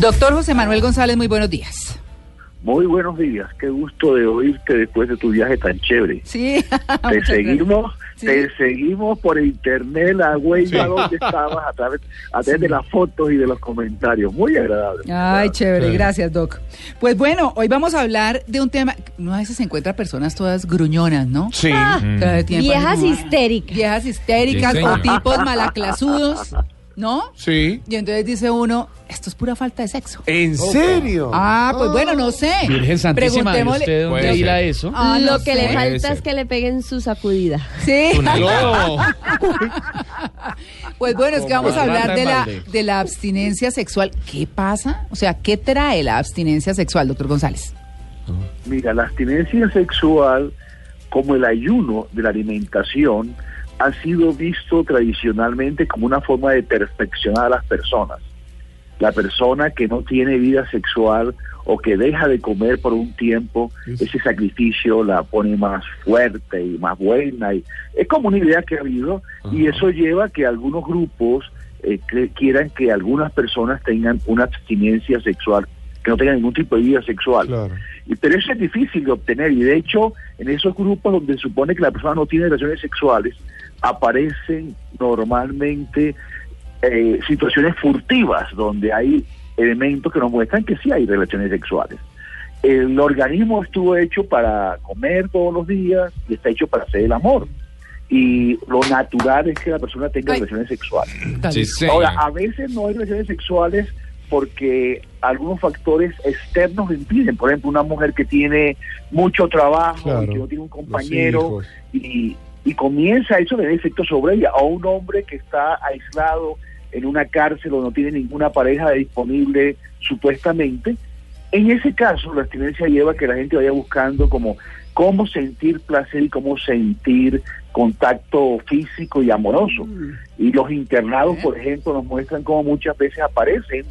Doctor José Manuel González, muy buenos días. Muy buenos días, qué gusto de oírte después de tu viaje tan chévere. Sí, te seguimos, te seguimos por internet, la huella donde estabas, a través, a través de las fotos y de los comentarios. Muy agradable. Ay, chévere, gracias, Doc. Pues bueno, hoy vamos a hablar de un tema. Uno a veces se encuentra personas todas gruñonas, ¿no? Sí. Ah, Mm. Viejas histéricas. Viejas histéricas, Sí, o tipos malaclasudos, ¿no? Sí. Y entonces dice uno, esto es pura falta de sexo. ¿En serio? Ah, pues bueno, no sé. Virgen Santísima, ¿y Preguntémosle- usted dónde Puede irá ser. eso? Ah, no Lo que sé. le falta es que le peguen su sacudida. Sí. No. Pues bueno, es que vamos a hablar de en la, balde. de la abstinencia sexual. ¿Qué pasa? O sea, ¿qué trae la abstinencia sexual, doctor González? Mira, la abstinencia sexual, como el ayuno de la alimentación, ha sido visto tradicionalmente como una forma de perfeccionar a las personas. La persona que no tiene vida sexual o que deja de comer por un tiempo, ese sacrificio la pone más fuerte y más buena. Y es como una idea que ha habido y eso lleva a que algunos grupos eh, cre- quieran que algunas personas tengan una abstinencia sexual, que no tengan ningún tipo de vida sexual. Claro. Y- Pero eso es difícil de obtener y de hecho en esos grupos donde se supone que la persona no tiene relaciones sexuales aparecen normalmente eh, situaciones furtivas donde hay elementos que nos muestran que sí hay relaciones sexuales. El organismo estuvo hecho para comer todos los días y está hecho para hacer el amor. Y lo natural es que la persona tenga Ay. relaciones sexuales. Sí. Ahora, a veces no hay relaciones sexuales porque algunos factores externos impiden. Por ejemplo, una mujer que tiene mucho trabajo, Claro. y que no tiene un compañero y, y comienza eso a tener efecto sobre ella. O un hombre que está aislado en una cárcel o no tiene ninguna pareja disponible supuestamente. En ese caso, la abstinencia lleva a que la gente vaya buscando como cómo sentir placer y cómo sentir contacto físico y amoroso. Y los internados, por ejemplo, nos muestran cómo muchas veces aparecen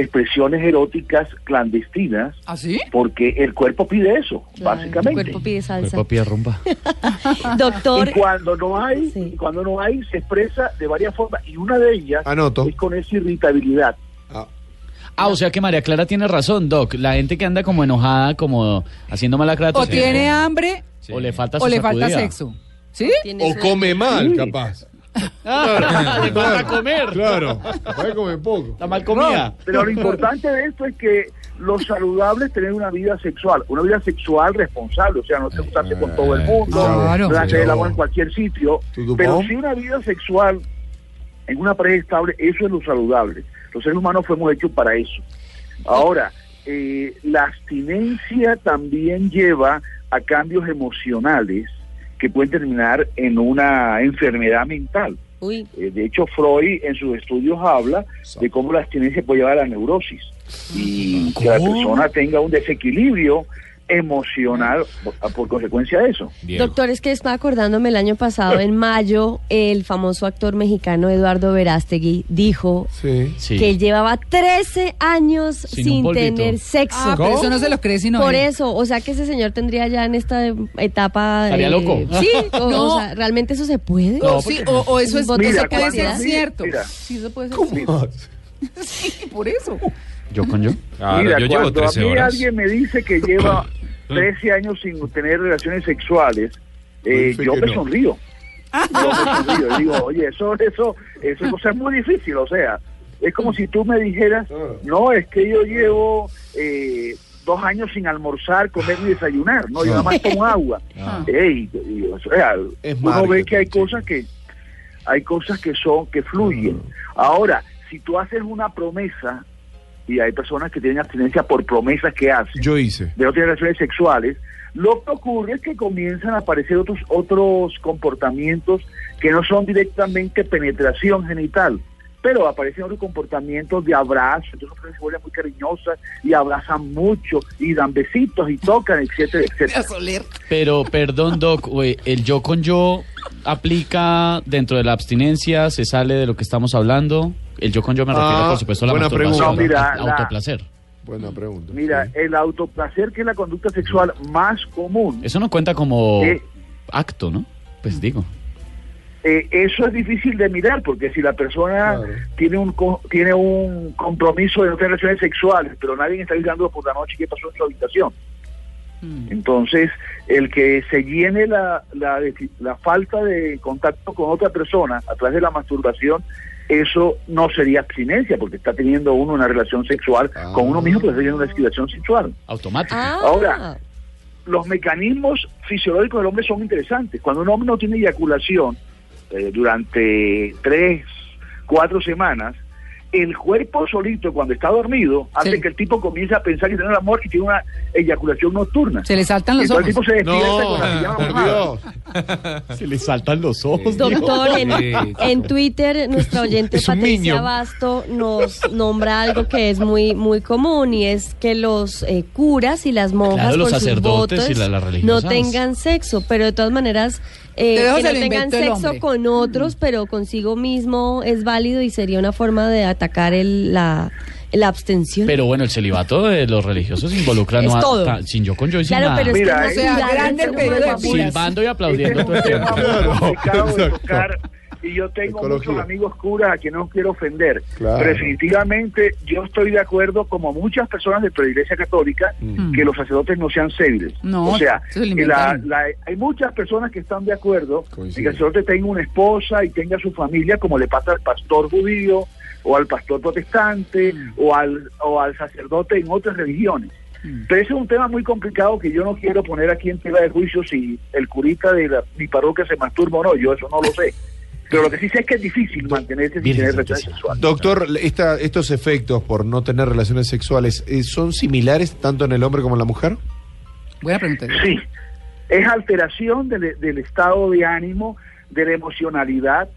expresiones eróticas clandestinas ¿Ah, sí? porque el cuerpo pide eso, El básicamente. cuerpo pide salsa. Cuerpo pie rumba. Doctor, Y cuando no hay, Sí. cuando no hay, se expresa de varias formas. Y una de ellas Anoto. es con esa irritabilidad. Ah, Ah, o sea que María Clara tiene razón, Doc. La gente que anda como enojada, como haciendo mala O tiene hambre o le falta o le falta sacudida. sexo. ¿Sí? o come mal, Sí. capaz. Ah, le falta comer. Claro. Puede comer poco. Está mal comida. Pero lo importante de esto es que los saludables tener una vida sexual, una vida sexual responsable, o sea, no te gustarse con todo el mundo, Claro. no hacer el amor en cualquier sitio, pero sí una vida sexual en una pareja estable, eso es lo saludable. Los seres humanos fuimos hechos para eso. Ahora, eh, la abstinencia también lleva a cambios emocionales que pueden terminar en una enfermedad mental. Uy, Eh, de hecho, Freud en sus estudios habla de cómo la abstinencia puede llevar a la neurosis. Y que la persona tenga un desequilibrio emocional por, por consecuencia de eso. doctor, es que estaba acordándome el año pasado, en mayo, el famoso actor mexicano Eduardo Verástegui dijo Sí. Que él llevaba 13 años Sin tener sexo. Ah, pero eso no se lo cree sino Por él. eso, o sea que ese señor tendría ya en esta etapa... Estaría loco. Sí, o, No. o sea, ¿realmente eso se puede? O, sí, o, o eso, es, Mira, eso puede ser mira, cierto. mira. Sí, eso puede ser ¿Cómo? Sí, por eso. Yo con yo. Mira, yo llevo cuando 13 a mí horas. alguien me dice que lleva 13 años sin tener relaciones sexuales, eh, Dice yo me no. sonrío. Yo me sonrío. y digo, oye, eso, eso, eso es muy difícil, o sea, es como si tú me dijeras, Ah. no, es que yo llevo eh, dos años sin almorzar, comer ni desayunar, no, yo nada más tomo agua. Ah. Ey, y, o sea, Es uno ve que hay cosas que hay cosas que son que fluyen. Ahora, si tú haces una promesa y hay personas que tienen abstinencia por promesas que hacen Yo hice. de no tener relaciones sexuales, lo que ocurre es que comienzan a aparecer otros otros comportamientos que no son directamente penetración genital, pero aparecen otros comportamientos de abrazo, entonces las personas se vuelven muy cariñosas y abrazan mucho y dan besitos y tocan, etcétera, etcétera. Pero, perdón, Doc, el yo con yo aplica dentro de la abstinencia, se sale de lo que estamos hablando. El yo con yo me refiero, Ah, por supuesto, a la buena masturbación, pregunta. No, mira, al la- autoplacer. Buena pregunta. Mira, Sí. el autoplacer, que es la conducta sexual más común, Eso no cuenta como Eh. acto, ¿no? Pues digo. eh, eso es difícil de mirar porque si la persona Claro. tiene un tiene un compromiso de no tener relaciones sexuales, pero nadie está avisando por la noche qué pasó en su habitación. Mm. Entonces, el que se llene la, la, la falta de contacto con otra persona a través de la masturbación, eso no sería abstinencia, porque está teniendo uno una relación sexual Ah. con uno mismo, pero está teniendo una excitación sexual. Automático. Ah, Ahora, Los mecanismos fisiológicos del hombre son interesantes. Cuando un hombre no tiene eyaculación eh, durante tres, cuatro semanas, el cuerpo solito, cuando está dormido, hace Sí. que el tipo comience a pensar que tiene el amor y tiene una eyaculación nocturna. Se le saltan Y los entonces ojos. el tipo se despierta No, con la. Dios. Se le saltan los ojos. Doctor, en, en Twitter nuestra oyente Patricia. Basto nos nombra algo que es muy muy común y es que los eh, curas y las monjas Claro, los con sus sacerdotes votos y la- no tengan sexo, pero de todas maneras eh, que se no tengan sexo con otros, pero consigo mismo es válido y sería una forma de atacar el, la, la abstención. Pero bueno, el celibato de los religiosos involucra no a- todo. ta- sin yo con yo y sin claro, nada. pero es Mira, que no sea, grande el periodo de. Silbando y Este aplaudiendo es todo el tema Claro, complicado de exacto. Y yo tengo Ecología. muchos amigos curas a quienes no quiero ofender, Claro. pero definitivamente yo estoy de acuerdo como muchas personas de la Iglesia Católica Mm. que los sacerdotes no sean séviles. No, o sea, se que la- la- hay muchas personas que están de acuerdo en que el sacerdote tenga una esposa y tenga su familia como le pasa al pastor judío o al pastor protestante Mm. o al o al sacerdote en otras religiones. Mm. Pero ese es un tema muy complicado que yo no quiero poner aquí en tela de juicio si el curita de la, mi parroquia se masturba o no, yo eso no lo sé. Pero lo que sí sé es que es difícil mantenerse sin tener relaciones sexuales. Doctor, esta- estos efectos por no tener relaciones sexuales, eh, ¿son similares tanto en el hombre como en la mujer? Buena pregunta. Sí, es alteración del, del estado de ánimo, de la emocionalidad,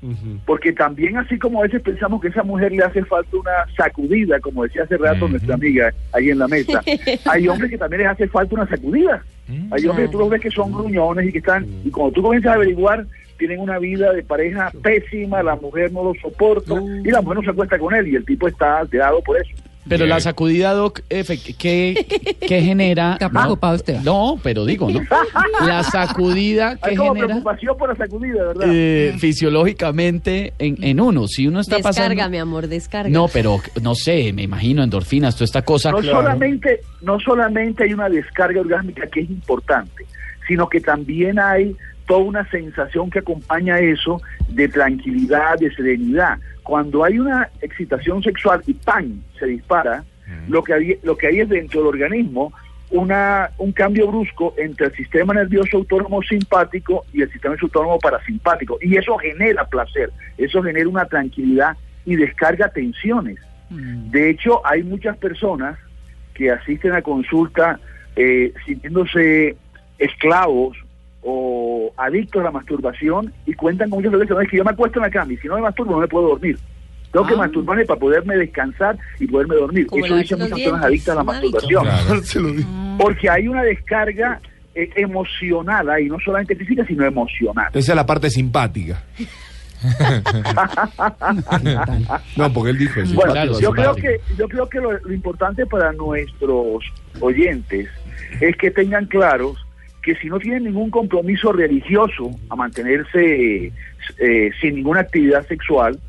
porque también así como a veces pensamos que a esa mujer le hace falta una sacudida, como decía hace rato nuestra amiga ahí en la mesa, hay hombres que también les hace falta una sacudida. Hay hombres que tú los ves que son gruñones y que están, y cuando tú comienzas a averiguar, tienen una vida de pareja pésima, la mujer no lo soporta y la mujer no se acuesta con él y el tipo está alterado por eso. Pero la sacudida, Doc, ¿qué, qué genera? Está no, preocupado usted. No, pero digo, ¿no? La sacudida que genera preocupación por la sacudida, ¿verdad? eh, fisiológicamente en, en uno. Si uno está Descarga, pasando... mi amor, descarga. No, pero no sé, me imagino endorfinas, toda esta cosa. no claro. solamente no solamente hay una descarga orgásmica que es importante sino que también hay toda una sensación que acompaña eso de tranquilidad de serenidad cuando hay una excitación sexual y ¡pam! se dispara lo que hay, lo que hay es dentro del organismo una un cambio brusco entre el sistema nervioso autónomo simpático y el sistema nervioso autónomo parasimpático y eso genera placer eso genera una tranquilidad y descarga tensiones Mm. de hecho, hay muchas personas que asisten a consulta eh, sintiéndose esclavos o adictos a la masturbación y cuentan con muchas veces "No, es que yo me acuesto en la cama y si no me masturbo no me puedo dormir. Tengo que Ah. masturbarme para poderme descansar y poderme dormir. Como Eso dicen muchas personas adictas a la masturbación. Lo digo. Porque hay una descarga eh, emocionada y no solamente física, sino emocional. Esa es la parte simpática. No, porque él dijo eso. Bueno, claro, yo creo que yo creo que lo, lo importante para nuestros oyentes es que tengan claros que si no tienen ningún compromiso religioso a mantenerse eh, sin ninguna actividad sexual,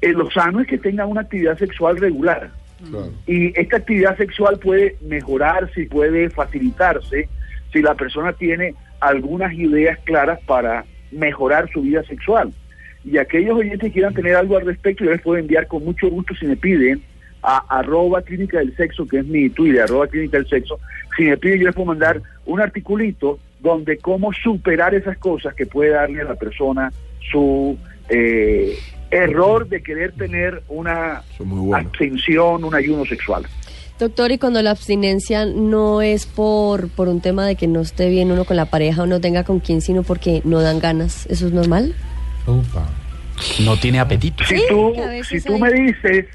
eh, lo sano es que tengan una actividad sexual regular. Claro. Y esta actividad sexual puede mejorarse y puede facilitarse si la persona tiene algunas ideas claras para mejorar su vida sexual. Y aquellos oyentes que quieran tener algo al respecto, yo les puedo enviar con mucho gusto si me piden a arroba clínica del sexo, que es mi Twitter, arroba clínica del sexo. Si me piden, yo les puedo mandar un articulito donde cómo superar esas cosas que puede darle a la persona su eh, error de querer tener una abstención, un ayuno sexual. Doctor, y cuando la abstinencia no es por, por un tema de que no esté bien uno con la pareja o no tenga con quién, sino porque no dan ganas, ¿eso es normal? No tiene apetito. Si Sí, tú, si tú hay- me dices.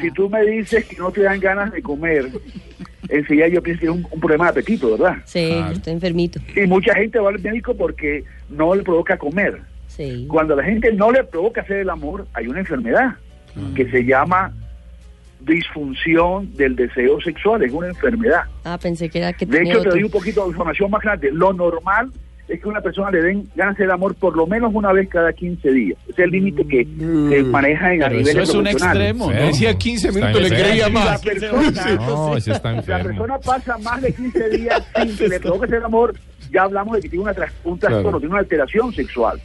Si tú me dices que no te dan ganas de comer, enseguida yo pienso que es un, un problema de apetito, ¿verdad? Sí, Claro. está enfermito. Y mucha gente va al médico porque no le provoca comer. Sí. Cuando a la gente no le provoca hacer el amor, hay una enfermedad que se llama disfunción del deseo sexual, es una enfermedad. Ah, pensé que era que De tenía hecho, te doy un poquito de información más grande. Lo normal es que una persona le den ganas de amor por lo menos una vez cada 15 días. Ese es el límite que se maneja en a Pero niveles eso es un extremo, decía 15 Está minutos, le creía Si la más. persona, No, está la persona pasa más de 15 días sin que le provoque hacer amor, ya hablamos de que tiene una tras- un trastorno, Claro. tiene una alteración sexual.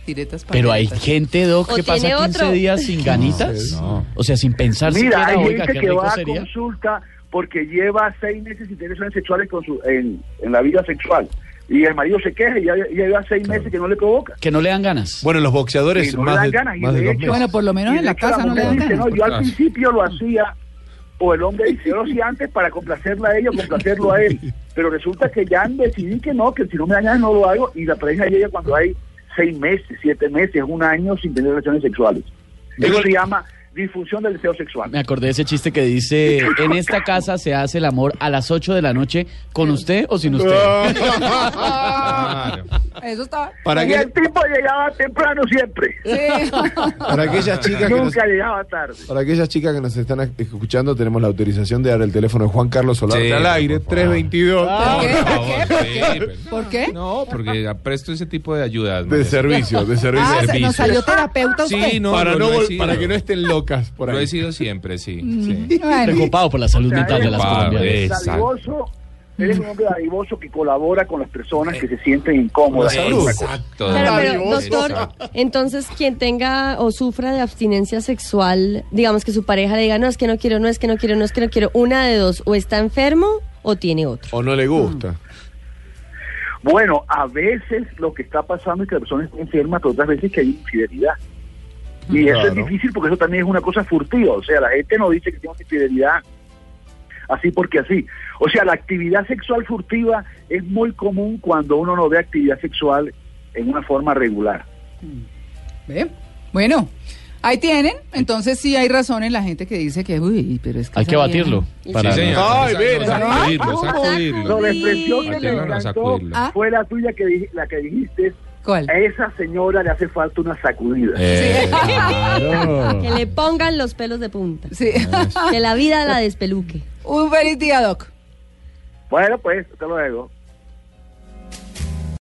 Pero hay gente, Doc, que pasa tiene 15 otro. días sin ganitas. No. O sea, sin pensar Mira, siquiera, hay oiga, gente qué que va a sería. consulta porque lleva seis meses sin tener relaciones sexuales con su, en, en la vida sexual. Y el marido se queja y ya, ya lleva seis meses que no le provoca. Que no le dan ganas. Bueno, los boxeadores Sí, no le dan de, ganas, y más de de dos hecho- meses. Bueno, por lo menos en la casa no le dan dice, ganas. no, yo al principio lo hacía, o el hombre dice, yo lo hacía antes para complacerla a ella o complacerlo a él. Pero resulta que ya decidí que no, que si no me dañan no lo hago, y la pareja llega cuando hay seis meses, siete meses, un año sin tener relaciones sexuales. Eso se llama disfunción del deseo sexual. Me acordé de ese chiste que dice, en esta casa se hace el amor a las 8 de la noche, ¿con usted o sin usted? Eso está. para, y que- el tipo llegaba temprano siempre. Sí. para aquellas chicas que nos, Nunca llegaba tarde. para aquellas chicas que nos están escuchando, tenemos la autorización de dar el teléfono de Juan Carlos Solarte Sí, al aire, por favor. 322 ¿Por qué? Por ¿Por favor, qué? ¿Por qué? No, porque presto ese tipo de ayudas. de servicio, de servicio. Ah, se- servicio. nos salió terapeuta usted. Sí, no, para, no para que no estén locas por Lo he sido siempre, sí. Mm. sí. Bueno, Preocupado por la salud O sea, mental de las colombianas. Exacto. Dadivoso, eres un hombre dadivoso que colabora con las personas que se sienten incómodas. Exacto. Claro, pero Dadivoso. doctor, Exacto. entonces quien tenga o sufra de abstinencia sexual, digamos que su pareja le diga, no es que no quiero, no es que no quiero, no es que no quiero, una de dos, o está enfermo o tiene otro. O no le gusta. Bueno, a veces lo que está pasando es que la persona está enferma, pero otras veces que hay infidelidad. Y eso es difícil porque eso también es una cosa furtiva. O sea, la gente no dice que tiene infidelidad así porque así. O sea, la actividad sexual furtiva es muy común cuando uno no ve actividad sexual en una forma regular. ¿ve? Bueno, ahí tienen. Entonces sí hay razón en la gente que dice que, uy, pero es que. Hay que batirlo. Sí, Para señor. Ay, sacudirlo, sacudirlo. La expresión que me encantó. Ah. fue la tuya que la que dijiste. ¿Cuál? A esa señora le hace falta una sacudida. Eh, Claro. Que le pongan los pelos de punta. Sí. Que la vida la despeluque. Un feliz día, Doc. Bueno, pues, hasta luego.